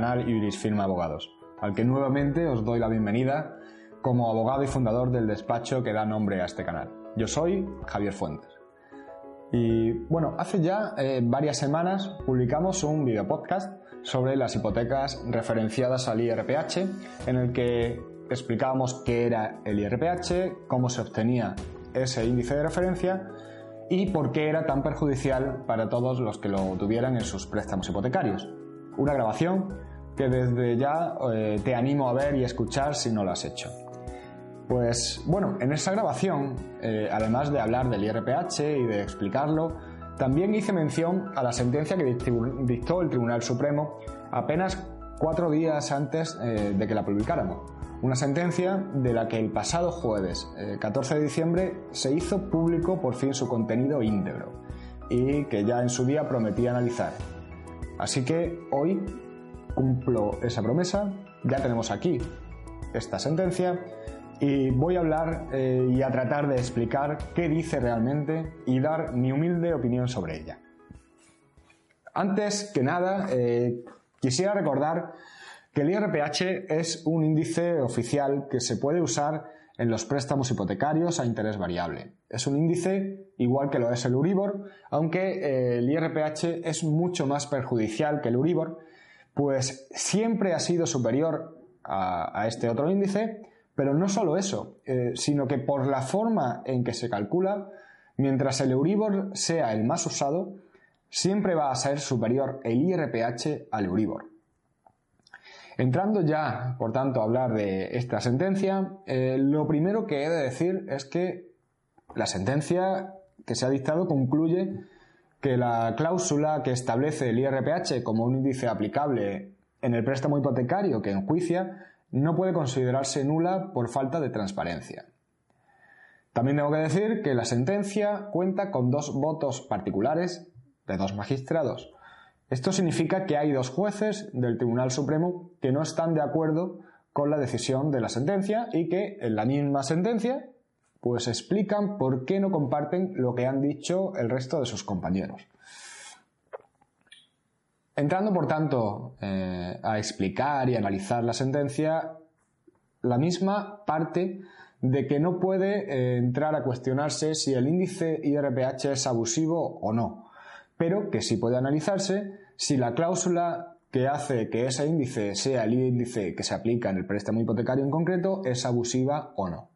Canal Iris Firma Abogados, al que nuevamente os doy la bienvenida como abogado y fundador del despacho que da nombre a este canal. Yo soy Javier Fuentes. Y bueno, hace ya eh, varias semanas publicamos un video podcast sobre las hipotecas referenciadas al IRPH, en el que explicábamos qué era el IRPH, cómo se obtenía ese índice de referencia y por qué era tan perjudicial para todos los que lo tuvieran en sus préstamos hipotecarios. Una grabación que desde ya eh, te animo a ver y escuchar si no lo has hecho. Pues bueno, en esa grabación, eh, además de hablar del IRPH y de explicarlo, también hice mención a la sentencia que dictó el Tribunal Supremo apenas cuatro días antes eh, de que la publicáramos. Una sentencia de la que el pasado jueves, 14 de diciembre, se hizo público por fin su contenido íntegro y que ya en su día prometí analizar. Así que hoy cumplo esa promesa, ya tenemos aquí esta sentencia y voy a hablar eh, y a tratar de explicar qué dice realmente y dar mi humilde opinión sobre ella. Antes que nada, eh, quisiera recordar que el IRPH es un índice oficial que se puede usar en los préstamos hipotecarios a interés variable. Es un índice igual que lo es el Euribor, aunque eh, el IRPH es mucho más perjudicial que el Euribor, pues siempre ha sido superior a, este otro índice, pero no solo eso, eh, sino que por la forma en que se calcula, mientras el Euribor sea el más usado, siempre va a ser superior el IRPH al Euribor. Entrando ya, por tanto, a hablar de esta sentencia, eh, lo primero que he de decir es que la sentencia que se ha dictado concluye que la cláusula que establece el IRPH como un índice aplicable en el préstamo hipotecario que enjuicia no puede considerarse nula por falta de transparencia. También tengo que decir que la sentencia cuenta con dos votos particulares de dos magistrados, esto significa que hay dos jueces del Tribunal Supremo que no están de acuerdo con la decisión de la sentencia y que en la misma sentencia pues explican por qué no comparten lo que han dicho el resto de sus compañeros. Entrando, por tanto, eh, a explicar y analizar la sentencia, la misma parte de que no puede eh, entrar a cuestionarse si el índice IRPH es abusivo o no pero que sí puede analizarse si la cláusula que hace que ese índice sea el índice que se aplica en el préstamo hipotecario en concreto es abusiva o no.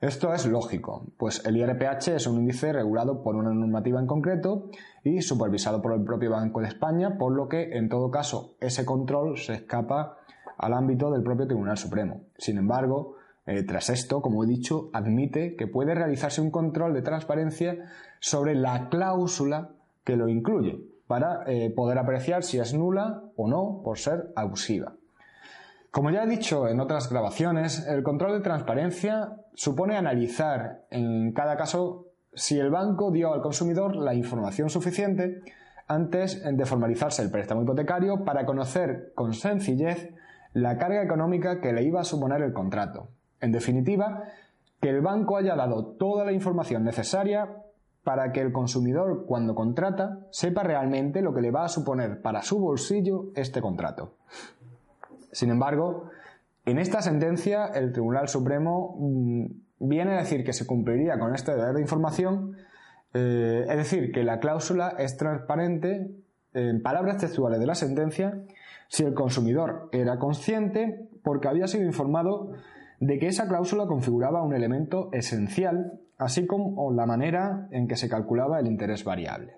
Esto es lógico, pues el IRPH es un índice regulado por una normativa en concreto y supervisado por el propio Banco de España, por lo que en todo caso ese control se escapa al ámbito del propio Tribunal Supremo. Sin embargo, eh, tras esto, como he dicho, admite que puede realizarse un control de transparencia sobre la cláusula que lo incluye para eh, poder apreciar si es nula o no por ser abusiva. Como ya he dicho en otras grabaciones, el control de transparencia supone analizar en cada caso si el banco dio al consumidor la información suficiente antes de formalizarse el préstamo hipotecario para conocer con sencillez la carga económica que le iba a suponer el contrato. En definitiva, que el banco haya dado toda la información necesaria para que el consumidor cuando contrata sepa realmente lo que le va a suponer para su bolsillo este contrato. Sin embargo, en esta sentencia el Tribunal Supremo mm, viene a decir que se cumpliría con este deber de información, eh, es decir, que la cláusula es transparente, en palabras textuales de la sentencia, si el consumidor era consciente porque había sido informado de que esa cláusula configuraba un elemento esencial así como la manera en que se calculaba el interés variable.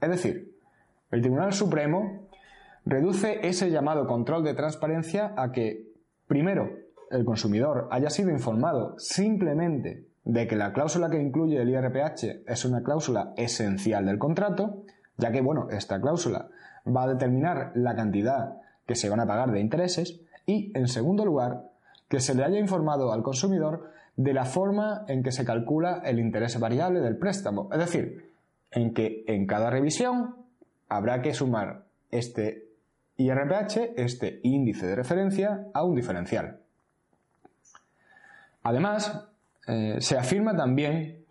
Es decir, el Tribunal Supremo reduce ese llamado control de transparencia a que, primero, el consumidor haya sido informado simplemente de que la cláusula que incluye el IRPH es una cláusula esencial del contrato, ya que, bueno, esta cláusula va a determinar la cantidad que se van a pagar de intereses y, en segundo lugar, que se le haya informado al consumidor de la forma en que se calcula el interés variable del préstamo, es decir, en que en cada revisión habrá que sumar este IRPH, este índice de referencia, a un diferencial. Además, eh, se afirma también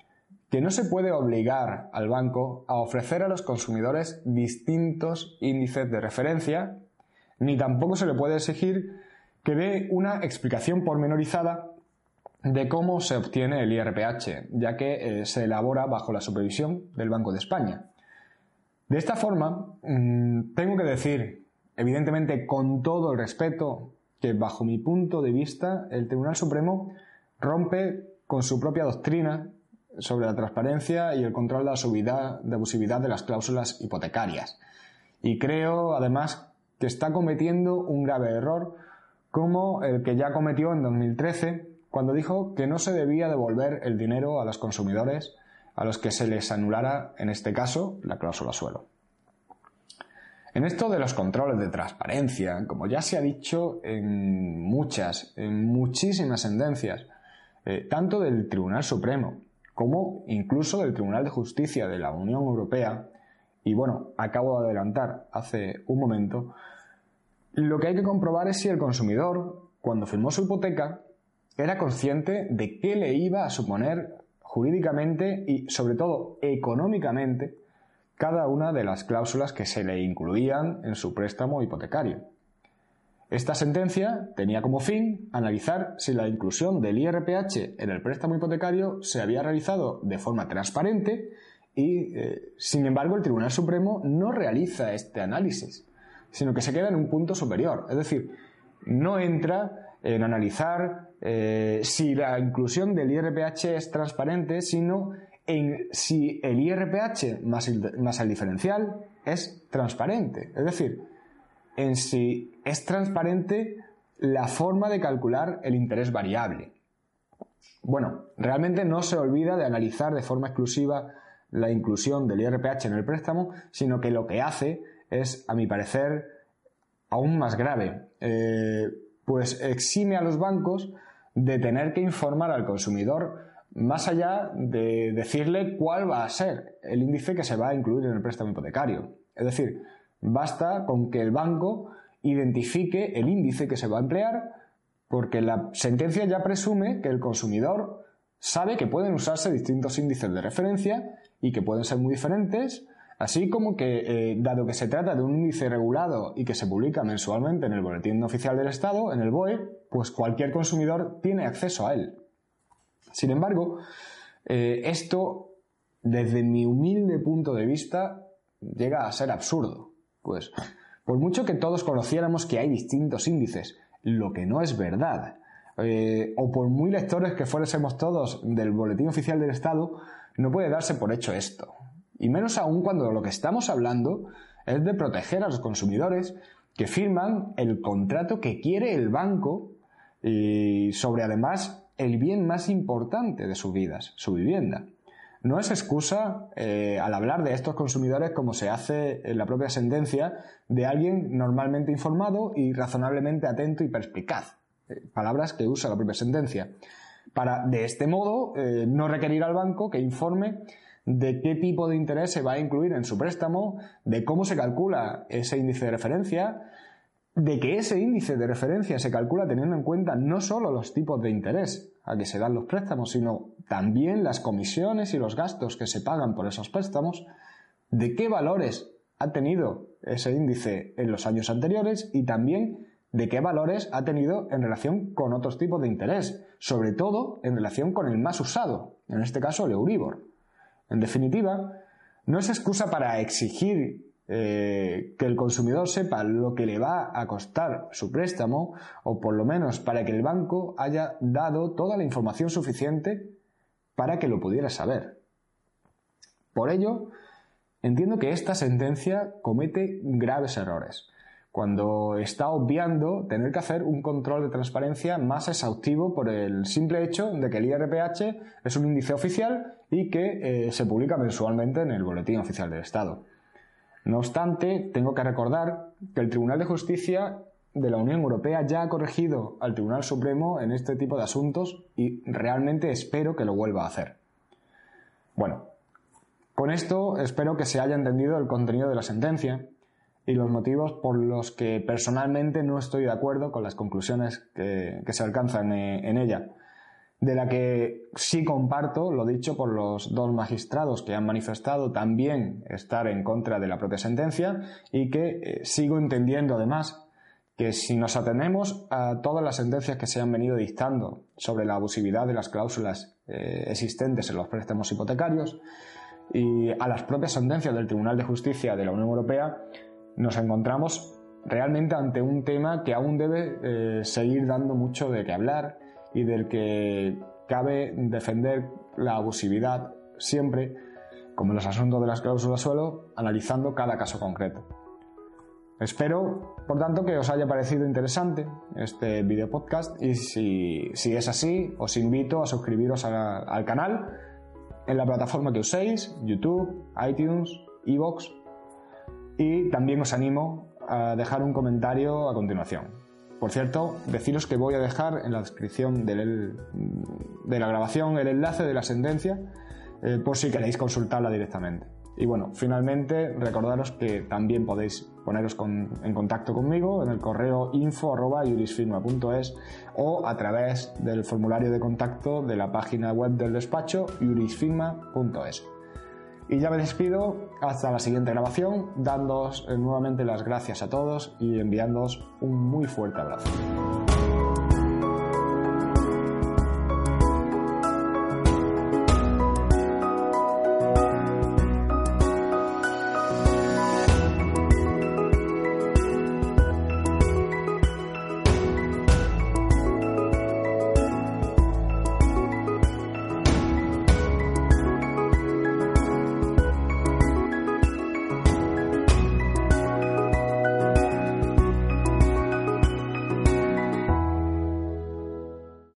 que no se puede obligar al banco a ofrecer a los consumidores distintos índices de referencia, ni tampoco se le puede exigir que dé una explicación pormenorizada de cómo se obtiene el IRPH, ya que eh, se elabora bajo la supervisión del Banco de España. De esta forma, mm, tengo que decir, evidentemente con todo el respeto, que bajo mi punto de vista el Tribunal Supremo rompe con su propia doctrina sobre la transparencia y el control de la de abusividad de las cláusulas hipotecarias. Y creo, además, que está cometiendo un grave error como el que ya cometió en 2013 cuando dijo que no se debía devolver el dinero a los consumidores a los que se les anulara, en este caso, la cláusula suelo. En esto de los controles de transparencia, como ya se ha dicho en muchas, en muchísimas sentencias, eh, tanto del Tribunal Supremo como incluso del Tribunal de Justicia de la Unión Europea, y bueno, acabo de adelantar hace un momento, lo que hay que comprobar es si el consumidor, cuando firmó su hipoteca, era consciente de qué le iba a suponer jurídicamente y sobre todo económicamente cada una de las cláusulas que se le incluían en su préstamo hipotecario. Esta sentencia tenía como fin analizar si la inclusión del IRPH en el préstamo hipotecario se había realizado de forma transparente y, eh, sin embargo, el Tribunal Supremo no realiza este análisis, sino que se queda en un punto superior. Es decir, no entra en analizar eh, si la inclusión del IRPH es transparente, sino en si el IRPH más más el diferencial es transparente. Es decir, en si es transparente la forma de calcular el interés variable. Bueno, realmente no se olvida de analizar de forma exclusiva la inclusión del IRPH en el préstamo, sino que lo que hace es, a mi parecer, aún más grave, eh, pues exime a los bancos de tener que informar al consumidor más allá de decirle cuál va a ser el índice que se va a incluir en el préstamo hipotecario. Es decir, Basta con que el banco identifique el índice que se va a emplear porque la sentencia ya presume que el consumidor sabe que pueden usarse distintos índices de referencia y que pueden ser muy diferentes, así como que, eh, dado que se trata de un índice regulado y que se publica mensualmente en el Boletín Oficial del Estado, en el BOE, pues cualquier consumidor tiene acceso a él. Sin embargo, eh, esto, desde mi humilde punto de vista, llega a ser absurdo. Pues, por mucho que todos conociéramos que hay distintos índices, lo que no es verdad, eh, o por muy lectores que fuésemos todos del Boletín Oficial del Estado, no puede darse por hecho esto. Y menos aún cuando lo que estamos hablando es de proteger a los consumidores que firman el contrato que quiere el banco y sobre además el bien más importante de sus vidas, su vivienda. No es excusa eh, al hablar de estos consumidores como se hace en la propia sentencia de alguien normalmente informado y razonablemente atento y perspicaz. Eh, palabras que usa la propia sentencia. Para, de este modo, eh, no requerir al banco que informe de qué tipo de interés se va a incluir en su préstamo, de cómo se calcula ese índice de referencia, de que ese índice de referencia se calcula teniendo en cuenta no solo los tipos de interés a que se dan los préstamos, sino también las comisiones y los gastos que se pagan por esos préstamos, de qué valores ha tenido ese índice en los años anteriores y también de qué valores ha tenido en relación con otros tipos de interés, sobre todo en relación con el más usado, en este caso el Euribor. En definitiva, no es excusa para exigir eh, que el consumidor sepa lo que le va a costar su préstamo o por lo menos para que el banco haya dado toda la información suficiente para que lo pudiera saber. Por ello, entiendo que esta sentencia comete graves errores, cuando está obviando tener que hacer un control de transparencia más exhaustivo por el simple hecho de que el IRPH es un índice oficial y que eh, se publica mensualmente en el Boletín Oficial del Estado. No obstante, tengo que recordar que el Tribunal de Justicia de la Unión Europea ya ha corregido al Tribunal Supremo en este tipo de asuntos y realmente espero que lo vuelva a hacer. Bueno, con esto espero que se haya entendido el contenido de la sentencia y los motivos por los que personalmente no estoy de acuerdo con las conclusiones que, se alcanzan eh, en ella, de la que sí comparto lo dicho por los dos magistrados que han manifestado también estar en contra de la propia sentencia y que eh, sigo entendiendo además que si nos atenemos a todas las sentencias que se han venido dictando sobre la abusividad de las cláusulas eh, existentes en los préstamos hipotecarios y a las propias sentencias del Tribunal de Justicia de la Unión Europea, nos encontramos realmente ante un tema que aún debe eh, seguir dando mucho de qué hablar y del que cabe defender la abusividad siempre, como en los asuntos de las cláusulas suelo, analizando cada caso concreto. Espero, por tanto, que os haya parecido interesante este video podcast y si, es así, os invito a suscribiros al canal en la plataforma que uséis, YouTube, iTunes, Evox y también os animo a dejar un comentario a continuación. Por cierto, deciros que voy a dejar en la descripción de la grabación el enlace de la sentencia eh, por si queréis consultarla directamente. Y bueno, finalmente recordaros que también podéis poneros en contacto conmigo en el correo info.jurisfirma.es o a través del formulario de contacto de la página web del despacho jurisfirma.es. Y ya me despido hasta la siguiente grabación, dándoos eh, nuevamente las gracias a todos y enviándoos un muy fuerte abrazo.